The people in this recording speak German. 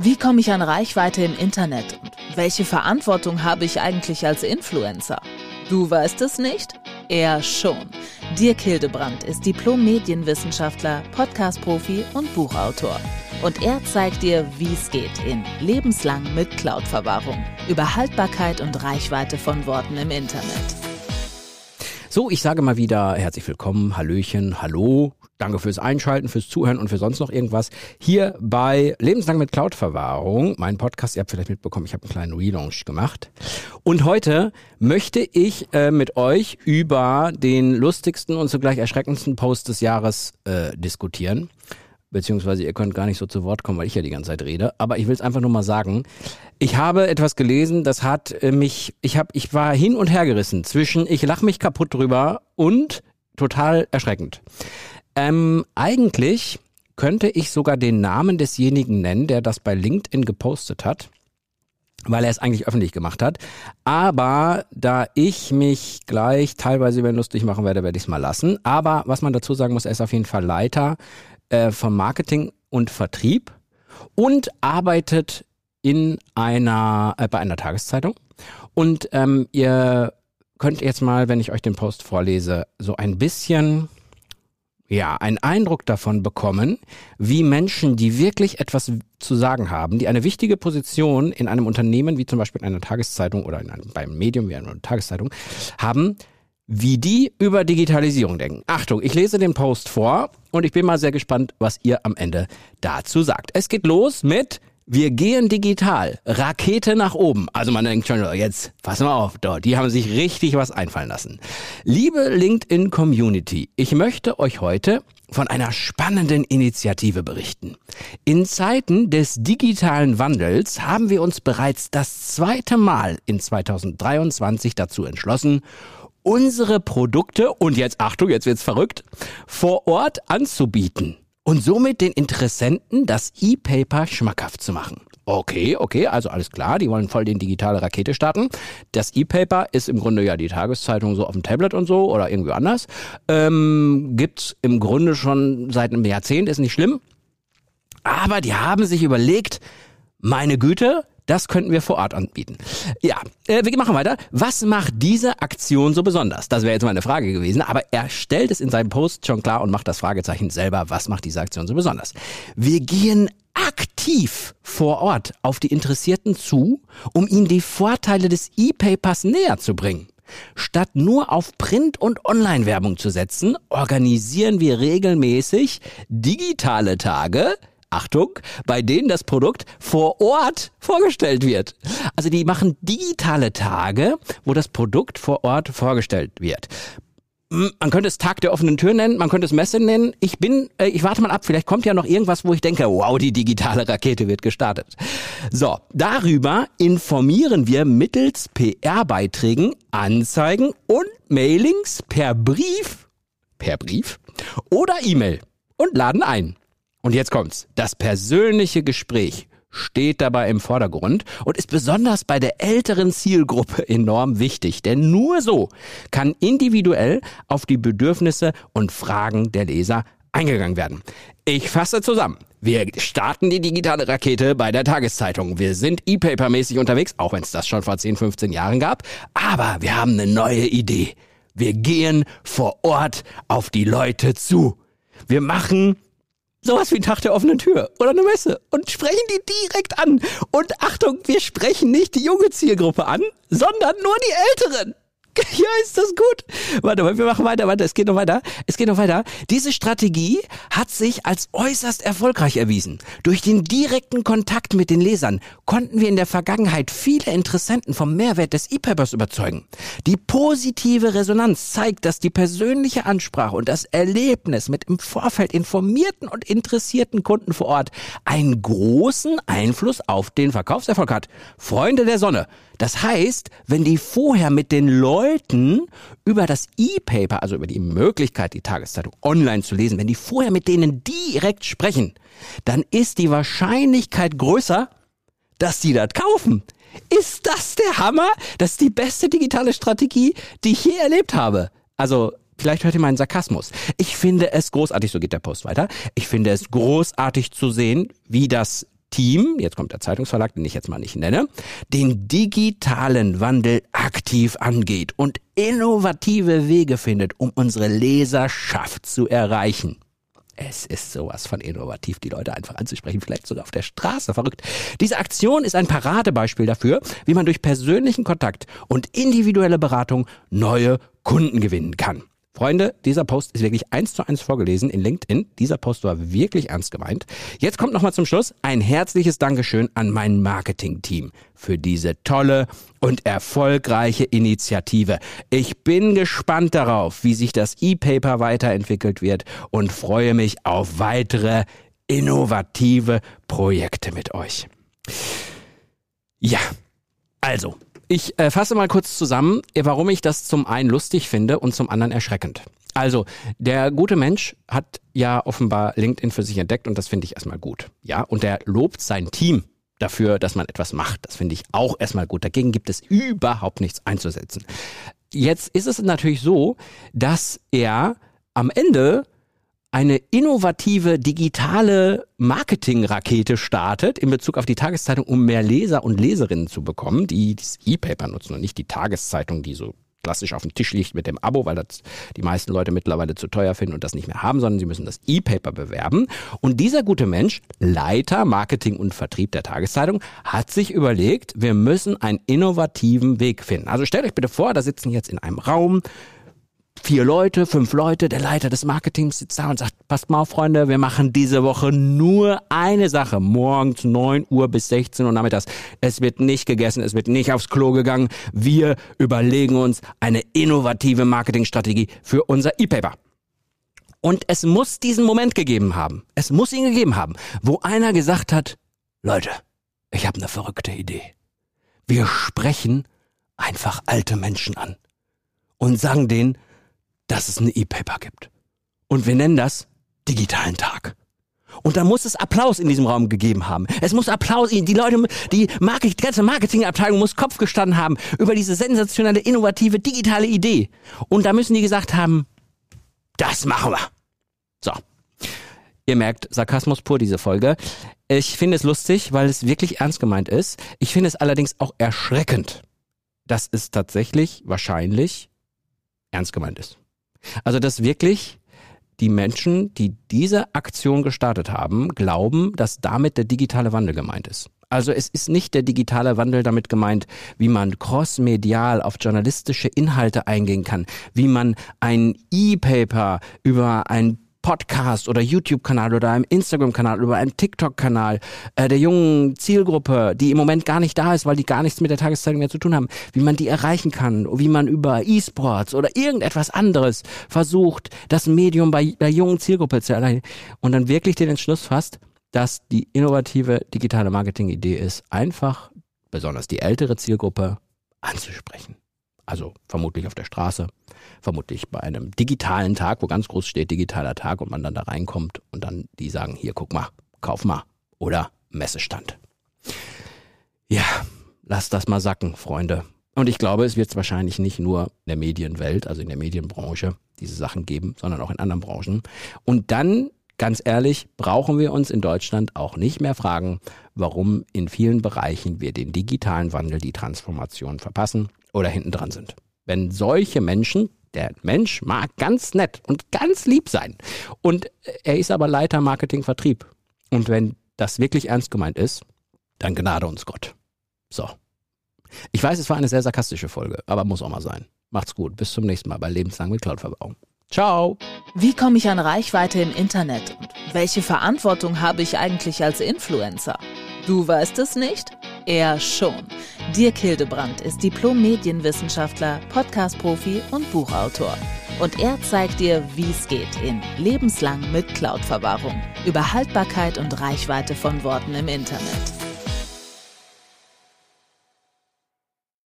Wie komme ich an Reichweite im Internet und welche Verantwortung habe ich eigentlich als Influencer? Du weißt es nicht? Er schon. Dirk Hildebrand ist Diplom-Medienwissenschaftler, Podcast-Profi und Buchautor. Und er zeigt dir, wie es geht in Lebenslang mit Cloud-Verwahrung. Über Haltbarkeit und Reichweite von Worten im Internet. So, ich sage mal wieder herzlich willkommen, Hallöchen, Hallo, danke fürs Einschalten, fürs Zuhören und für sonst noch irgendwas. Hier bei Lebenslang mit Cloud-Verwahrung, mein Podcast, ihr habt vielleicht mitbekommen, ich habe einen kleinen Relaunch gemacht. Und heute möchte ich äh, mit euch über den lustigsten und zugleich erschreckendsten Post des Jahres äh, diskutieren beziehungsweise ihr könnt gar nicht so zu Wort kommen, weil ich ja die ganze Zeit rede. Aber ich will es einfach nur mal sagen. Ich habe etwas gelesen, das hat äh, mich, ich habe, ich war hin und her gerissen zwischen, ich lach mich kaputt drüber und total erschreckend. Ähm, eigentlich könnte ich sogar den Namen desjenigen nennen, der das bei LinkedIn gepostet hat weil er es eigentlich öffentlich gemacht hat. Aber da ich mich gleich teilweise über lustig machen werde, werde ich es mal lassen. Aber was man dazu sagen muss, er ist auf jeden Fall Leiter äh, vom Marketing und Vertrieb und arbeitet in einer äh, bei einer Tageszeitung. Und ähm, ihr könnt jetzt mal, wenn ich euch den Post vorlese, so ein bisschen ja, einen Eindruck davon bekommen, wie Menschen, die wirklich etwas zu sagen haben, die eine wichtige Position in einem Unternehmen, wie zum Beispiel in einer Tageszeitung oder in einem, beim Medium wie einer Tageszeitung, haben, wie die über Digitalisierung denken. Achtung, ich lese den Post vor und ich bin mal sehr gespannt, was ihr am Ende dazu sagt. Es geht los mit wir gehen digital. Rakete nach oben. Also man denkt schon, jetzt, pass mal auf, die haben sich richtig was einfallen lassen. Liebe LinkedIn Community, ich möchte euch heute von einer spannenden Initiative berichten. In Zeiten des digitalen Wandels haben wir uns bereits das zweite Mal in 2023 dazu entschlossen, unsere Produkte, und jetzt Achtung, jetzt wird's verrückt, vor Ort anzubieten und somit den Interessenten das E-Paper schmackhaft zu machen. Okay, okay, also alles klar, die wollen voll den digitale Rakete starten. Das E-Paper ist im Grunde ja die Tageszeitung so auf dem Tablet und so oder irgendwie anders. Ähm, gibt's im Grunde schon seit einem Jahrzehnt, ist nicht schlimm. Aber die haben sich überlegt, meine Güte, das könnten wir vor Ort anbieten. Ja, äh, wir machen weiter. Was macht diese Aktion so besonders? Das wäre jetzt meine Frage gewesen, aber er stellt es in seinem Post schon klar und macht das Fragezeichen selber. Was macht diese Aktion so besonders? Wir gehen aktiv vor Ort auf die Interessierten zu, um ihnen die Vorteile des E-Papers näher zu bringen. Statt nur auf Print- und Online-Werbung zu setzen, organisieren wir regelmäßig digitale Tage, Achtung, bei denen das Produkt vor Ort vorgestellt wird. Also die machen digitale Tage, wo das Produkt vor Ort vorgestellt wird. Man könnte es Tag der offenen Tür nennen, man könnte es Messe nennen. Ich bin, äh, ich warte mal ab, vielleicht kommt ja noch irgendwas, wo ich denke, wow, die digitale Rakete wird gestartet. So, darüber informieren wir mittels PR-Beiträgen, Anzeigen und Mailings per Brief, per Brief oder E-Mail und laden ein. Und jetzt kommt's. Das persönliche Gespräch steht dabei im Vordergrund und ist besonders bei der älteren Zielgruppe enorm wichtig, denn nur so kann individuell auf die Bedürfnisse und Fragen der Leser eingegangen werden. Ich fasse zusammen. Wir starten die digitale Rakete bei der Tageszeitung. Wir sind E-Paper-mäßig unterwegs, auch wenn es das schon vor 10, 15 Jahren gab. Aber wir haben eine neue Idee. Wir gehen vor Ort auf die Leute zu. Wir machen sowas wie ein Tag der offenen Tür oder eine Messe und sprechen die direkt an. Und Achtung, wir sprechen nicht die junge Zielgruppe an, sondern nur die Älteren. Ja, ist das gut. Warte mal, wir machen weiter, warte, es geht noch weiter. Es geht noch weiter. Diese Strategie hat sich als äußerst erfolgreich erwiesen. Durch den direkten Kontakt mit den Lesern konnten wir in der Vergangenheit viele Interessenten vom Mehrwert des E-Papers überzeugen. Die positive Resonanz zeigt, dass die persönliche Ansprache und das Erlebnis mit im Vorfeld informierten und interessierten Kunden vor Ort einen großen Einfluss auf den Verkaufserfolg hat. Freunde der Sonne, das heißt, wenn die vorher mit den Leuten über das E-Paper, also über die Möglichkeit, die Tageszeitung online zu lesen, wenn die vorher mit denen direkt sprechen, dann ist die Wahrscheinlichkeit größer, dass die das kaufen. Ist das der Hammer? Das ist die beste digitale Strategie, die ich je erlebt habe. Also, vielleicht hört ihr meinen Sarkasmus. Ich finde es großartig, so geht der Post weiter. Ich finde es großartig zu sehen, wie das Team, jetzt kommt der Zeitungsverlag, den ich jetzt mal nicht nenne, den digitalen Wandel aktiv angeht und innovative Wege findet, um unsere Leserschaft zu erreichen. Es ist sowas von innovativ, die Leute einfach anzusprechen, vielleicht sogar auf der Straße. Verrückt. Diese Aktion ist ein Paradebeispiel dafür, wie man durch persönlichen Kontakt und individuelle Beratung neue Kunden gewinnen kann. Freunde, dieser Post ist wirklich eins zu eins vorgelesen in LinkedIn. Dieser Post war wirklich ernst gemeint. Jetzt kommt nochmal zum Schluss ein herzliches Dankeschön an mein Marketing-Team für diese tolle und erfolgreiche Initiative. Ich bin gespannt darauf, wie sich das E-Paper weiterentwickelt wird und freue mich auf weitere innovative Projekte mit euch. Ja, also, ich äh, fasse mal kurz zusammen, warum ich das zum einen lustig finde und zum anderen erschreckend. Also, der gute Mensch hat ja offenbar LinkedIn für sich entdeckt und das finde ich erstmal gut. Ja, und er lobt sein Team dafür, dass man etwas macht. Das finde ich auch erstmal gut. Dagegen gibt es überhaupt nichts einzusetzen. Jetzt ist es natürlich so, dass er am Ende eine innovative digitale Marketingrakete startet in Bezug auf die Tageszeitung, um mehr Leser und Leserinnen zu bekommen, die das E-Paper nutzen und nicht die Tageszeitung, die so klassisch auf dem Tisch liegt mit dem Abo, weil das die meisten Leute mittlerweile zu teuer finden und das nicht mehr haben, sondern sie müssen das E-Paper bewerben. Und dieser gute Mensch, Leiter Marketing und Vertrieb der Tageszeitung, hat sich überlegt, wir müssen einen innovativen Weg finden. Also stellt euch bitte vor, da sitzen jetzt in einem Raum vier Leute, fünf Leute, der Leiter des Marketings sitzt da und sagt, passt mal auf, Freunde, wir machen diese Woche nur eine Sache. Morgens 9 Uhr bis 16 Uhr nachmittags. Es wird nicht gegessen, es wird nicht aufs Klo gegangen. Wir überlegen uns eine innovative Marketingstrategie für unser E-Paper. Und es muss diesen Moment gegeben haben. Es muss ihn gegeben haben, wo einer gesagt hat, Leute, ich habe eine verrückte Idee. Wir sprechen einfach alte Menschen an und sagen denen, dass es ein E-Paper gibt. Und wir nennen das digitalen Tag. Und da muss es Applaus in diesem Raum gegeben haben. Es muss Applaus, die Leute, die, Marketing, die ganze Marketingabteilung muss Kopf gestanden haben über diese sensationelle, innovative, digitale Idee. Und da müssen die gesagt haben, das machen wir. So. Ihr merkt, Sarkasmus pur, diese Folge. Ich finde es lustig, weil es wirklich ernst gemeint ist. Ich finde es allerdings auch erschreckend, dass es tatsächlich wahrscheinlich ernst gemeint ist. Also, dass wirklich die Menschen, die diese Aktion gestartet haben, glauben, dass damit der digitale Wandel gemeint ist. Also es ist nicht der digitale Wandel damit gemeint, wie man crossmedial auf journalistische Inhalte eingehen kann, wie man ein E-Paper über ein Podcast oder YouTube-Kanal oder einem Instagram-Kanal oder einem TikTok-Kanal äh, der jungen Zielgruppe, die im Moment gar nicht da ist, weil die gar nichts mit der Tageszeitung mehr zu tun haben, wie man die erreichen kann, wie man über E-Sports oder irgendetwas anderes versucht, das Medium bei der jungen Zielgruppe zu erreichen und dann wirklich den Entschluss fasst, dass die innovative digitale Marketing-Idee ist, einfach besonders die ältere Zielgruppe anzusprechen. Also vermutlich auf der Straße, vermutlich bei einem digitalen Tag, wo ganz groß steht digitaler Tag und man dann da reinkommt und dann die sagen, hier guck mal, kauf mal oder Messestand. Ja, lasst das mal sacken, Freunde. Und ich glaube, es wird es wahrscheinlich nicht nur in der Medienwelt, also in der Medienbranche, diese Sachen geben, sondern auch in anderen Branchen. Und dann, ganz ehrlich, brauchen wir uns in Deutschland auch nicht mehr fragen, warum in vielen Bereichen wir den digitalen Wandel, die Transformation verpassen oder hinten dran sind. Wenn solche Menschen, der Mensch mag ganz nett und ganz lieb sein und er ist aber Leiter Marketing Vertrieb. Und wenn das wirklich ernst gemeint ist, dann gnade uns Gott. So. Ich weiß, es war eine sehr sarkastische Folge, aber muss auch mal sein. Macht's gut. Bis zum nächsten Mal bei Lebenslang mit Cloudverbauung. Ciao. Wie komme ich an Reichweite im Internet und welche Verantwortung habe ich eigentlich als Influencer? Du weißt es nicht? Er schon. Dirk Hildebrandt ist Diplom-Medienwissenschaftler, Podcast-Profi und Buchautor. Und er zeigt dir, wie es geht in Lebenslang mit Cloud-Verwahrung. Über Haltbarkeit und Reichweite von Worten im Internet.